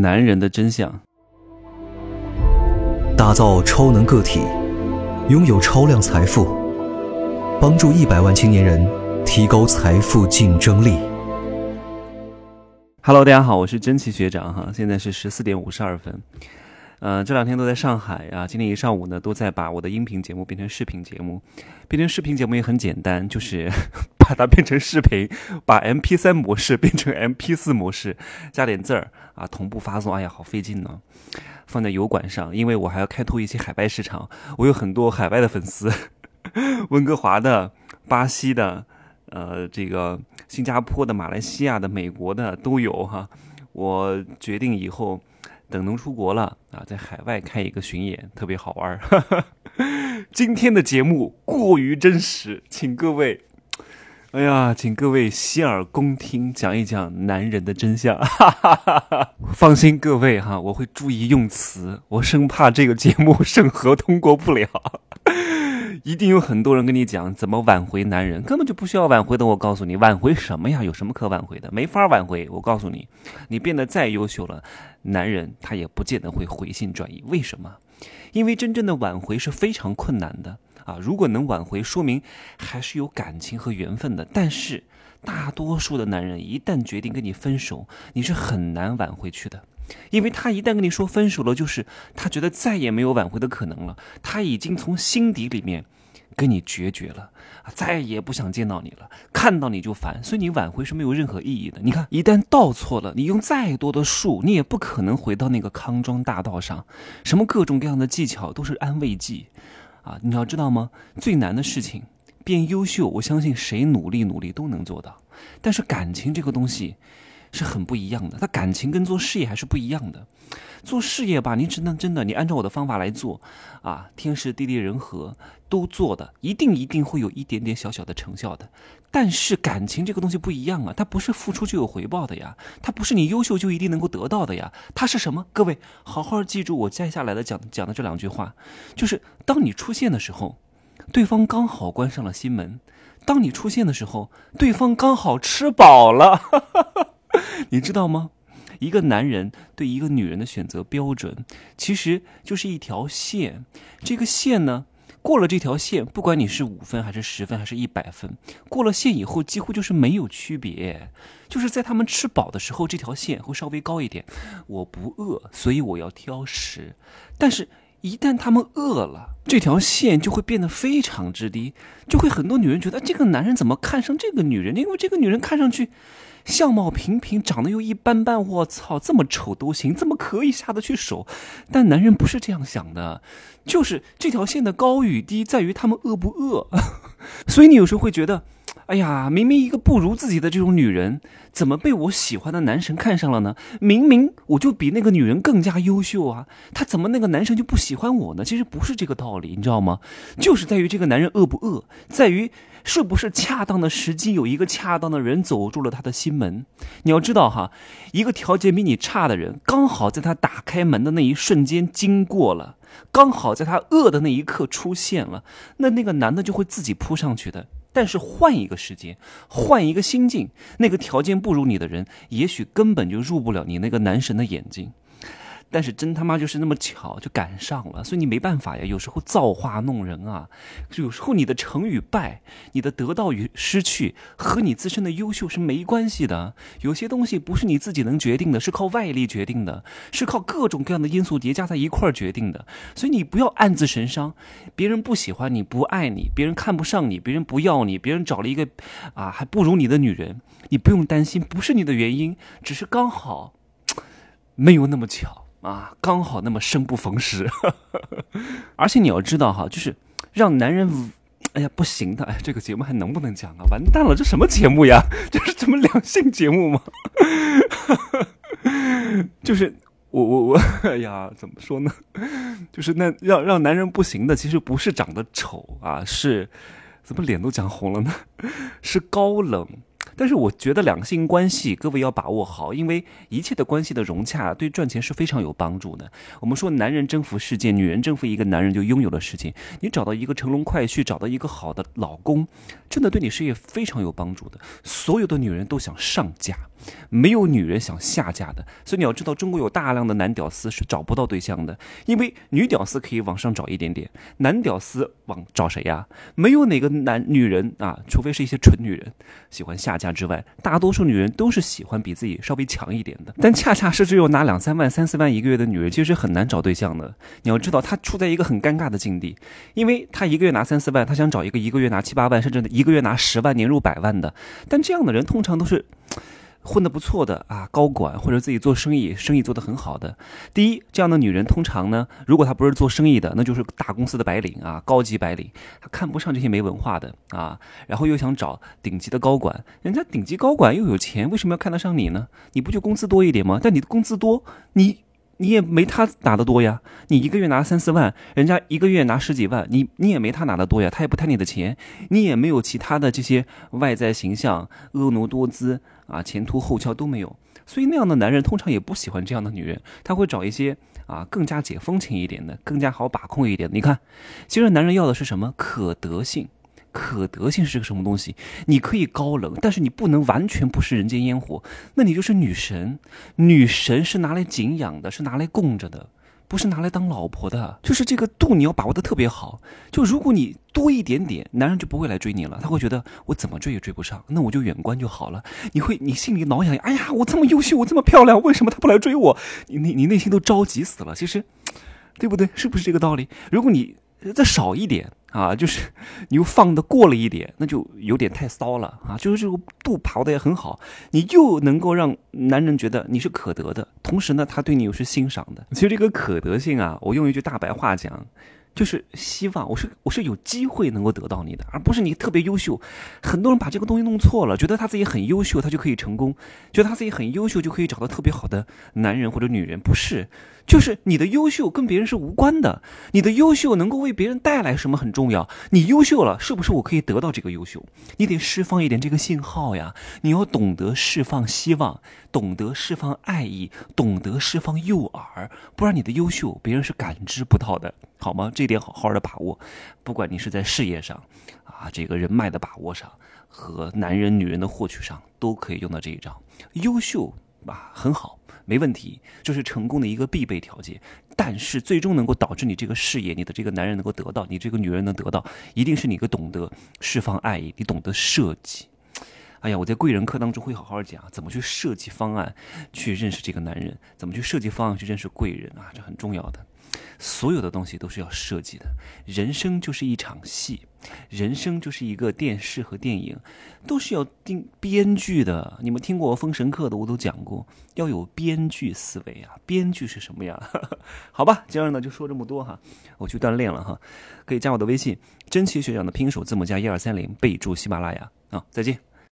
男人的真相，打造超能个体，拥有超量财富，帮助一百万青年人提高财富竞争力。Hello，大家好，我是真奇学长哈，现在是十四点五十二分。呃，这两天都在上海啊，今天一上午呢都在把我的音频节目变成视频节目，变成视频节目也很简单，就是 把它变成视频，把 M P 三模式变成 M P 四模式，加点字儿啊，同步发送。哎呀，好费劲呢，放在油管上，因为我还要开拓一些海外市场，我有很多海外的粉丝，温哥华的、巴西的、呃，这个新加坡的、马来西亚的、美国的都有哈。我决定以后。等能出国了在海外开一个巡演，特别好玩儿。今天的节目过于真实，请各位，哎呀，请各位洗耳恭听，讲一讲男人的真相。放心，各位哈，我会注意用词，我生怕这个节目 审核通过不了。一定有很多人跟你讲怎么挽回男人，根本就不需要挽回的。我告诉你，挽回什么呀？有什么可挽回的？没法挽回。我告诉你，你变得再优秀了，男人他也不见得会回心转意。为什么？因为真正的挽回是非常困难的啊！如果能挽回，说明还是有感情和缘分的。但是大多数的男人一旦决定跟你分手，你是很难挽回去的。因为他一旦跟你说分手了，就是他觉得再也没有挽回的可能了，他已经从心底里面跟你决绝了，再也不想见到你了，看到你就烦，所以你挽回是没有任何意义的。你看，一旦道错了，你用再多的术，你也不可能回到那个康庄大道上，什么各种各样的技巧都是安慰剂，啊，你要知道吗？最难的事情变优秀，我相信谁努力努力都能做到，但是感情这个东西。是很不一样的，他感情跟做事业还是不一样的。做事业吧，你只能真的，你按照我的方法来做，啊，天时地利人和都做的，一定一定会有一点点小小的成效的。但是感情这个东西不一样啊，它不是付出就有回报的呀，它不是你优秀就一定能够得到的呀，它是什么？各位好好记住我接下来的讲讲的这两句话，就是当你出现的时候，对方刚好关上了心门；当你出现的时候，对方刚好吃饱了。你知道吗？一个男人对一个女人的选择标准，其实就是一条线。这个线呢，过了这条线，不管你是五分还是十分还是一百分，过了线以后，几乎就是没有区别。就是在他们吃饱的时候，这条线会稍微高一点。我不饿，所以我要挑食。但是，一旦他们饿了，这条线就会变得非常之低，就会很多女人觉得这个男人怎么看上这个女人？因为这个女人看上去。相貌平平，长得又一般般，我操，这么丑都行，怎么可以下得去手？但男人不是这样想的，就是这条线的高与低在于他们饿不饿。所以你有时候会觉得。哎呀，明明一个不如自己的这种女人，怎么被我喜欢的男神看上了呢？明明我就比那个女人更加优秀啊，他怎么那个男生就不喜欢我呢？其实不是这个道理，你知道吗？就是在于这个男人饿不饿，在于是不是恰当的时机有一个恰当的人走入了他的心门。你要知道哈，一个条件比你差的人，刚好在他打开门的那一瞬间经过了，刚好在他饿的那一刻出现了，那那个男的就会自己扑上去的。但是换一个时间，换一个心境，那个条件不如你的人，也许根本就入不了你那个男神的眼睛。但是真他妈就是那么巧，就赶上了，所以你没办法呀。有时候造化弄人啊，有时候你的成与败，你的得到与失去，和你自身的优秀是没关系的。有些东西不是你自己能决定的，是靠外力决定的，是靠各种各样的因素叠加在一块儿决定的。所以你不要暗自神伤，别人不喜欢你，不爱你，别人看不上你，别人不要你，别人找了一个啊还不如你的女人，你不用担心，不是你的原因，只是刚好没有那么巧。啊，刚好那么生不逢时，而且你要知道哈，就是让男人，哎呀不行的，哎，这个节目还能不能讲啊？完蛋了，这什么节目呀？这是什么两性节目吗？就是我我我，哎呀，怎么说呢？就是那让让男人不行的，其实不是长得丑啊，是怎么脸都讲红了呢？是高冷。但是我觉得两性关系各位要把握好，因为一切的关系的融洽对赚钱是非常有帮助的。我们说男人征服世界，女人征服一个男人就拥有了世界。你找到一个乘龙快婿，找到一个好的老公，真的对你事业非常有帮助的。所有的女人都想上架。没有女人想下嫁的，所以你要知道，中国有大量的男屌丝是找不到对象的，因为女屌丝可以往上找一点点，男屌丝往找谁呀？没有哪个男女人啊，除非是一些蠢女人喜欢下嫁之外，大多数女人都是喜欢比自己稍微强一点的。但恰恰是只有拿两三万、三四万一个月的女人，其实很难找对象的。你要知道，她处在一个很尴尬的境地，因为她一个月拿三四万，她想找一个一个月拿七八万，甚至一个月拿十万、年入百万的。但这样的人通常都是。混得不错的啊，高管或者自己做生意，生意做得很好的。第一，这样的女人通常呢，如果她不是做生意的，那就是大公司的白领啊，高级白领，她看不上这些没文化的啊，然后又想找顶级的高管，人家顶级高管又有钱，为什么要看得上你呢？你不就工资多一点吗？但你的工资多，你。你也没他拿得多呀，你一个月拿三四万，人家一个月拿十几万，你你也没他拿得多呀，他也不贪你的钱，你也没有其他的这些外在形象，婀娜多姿啊，前凸后翘都没有，所以那样的男人通常也不喜欢这样的女人，他会找一些啊更加解风情一点的，更加好把控一点的。你看，其实男人要的是什么？可得性。可得性是个什么东西？你可以高冷，但是你不能完全不食人间烟火，那你就是女神。女神是拿来敬仰的，是拿来供着的，不是拿来当老婆的。就是这个度你要把握的特别好。就如果你多一点点，男人就不会来追你了，他会觉得我怎么追也追不上，那我就远观就好了。你会，你心里挠痒痒，哎呀，我这么优秀，我这么漂亮，为什么他不来追我？你你你内心都着急死了。其实，对不对？是不是这个道理？如果你再少一点。啊，就是 你又放的过了一点，那就有点太骚了啊！就是这个度把握的也很好，你又能够让男人觉得你是可得的，同时呢，他对你又是欣赏的。其实这个可得性啊，我用一句大白话讲。就是希望我是我是有机会能够得到你的，而不是你特别优秀。很多人把这个东西弄错了，觉得他自己很优秀，他就可以成功；觉得他自己很优秀，就可以找到特别好的男人或者女人。不是，就是你的优秀跟别人是无关的。你的优秀能够为别人带来什么很重要。你优秀了，是不是我可以得到这个优秀？你得释放一点这个信号呀。你要懂得释放希望，懂得释放爱意，懂得释放诱饵，不然你的优秀别人是感知不到的。好吗？这点好好的把握，不管你是在事业上，啊，这个人脉的把握上，和男人女人的获取上，都可以用到这一招。优秀啊，很好，没问题，这是成功的一个必备条件。但是最终能够导致你这个事业，你的这个男人能够得到，你这个女人能得到，一定是你个懂得释放爱意，你懂得设计。哎呀，我在贵人课当中会好好讲怎么去设计方案，去认识这个男人，怎么去设计方案去认识贵人啊，这很重要的。所有的东西都是要设计的，人生就是一场戏，人生就是一个电视和电影，都是要定编剧的。你们听过《封神课》的，我都讲过，要有编剧思维啊。编剧是什么呀？好吧，今儿呢就说这么多哈，我去锻炼了哈，可以加我的微信，真奇学长的拼手字母加一二三零，备注喜马拉雅啊，再见。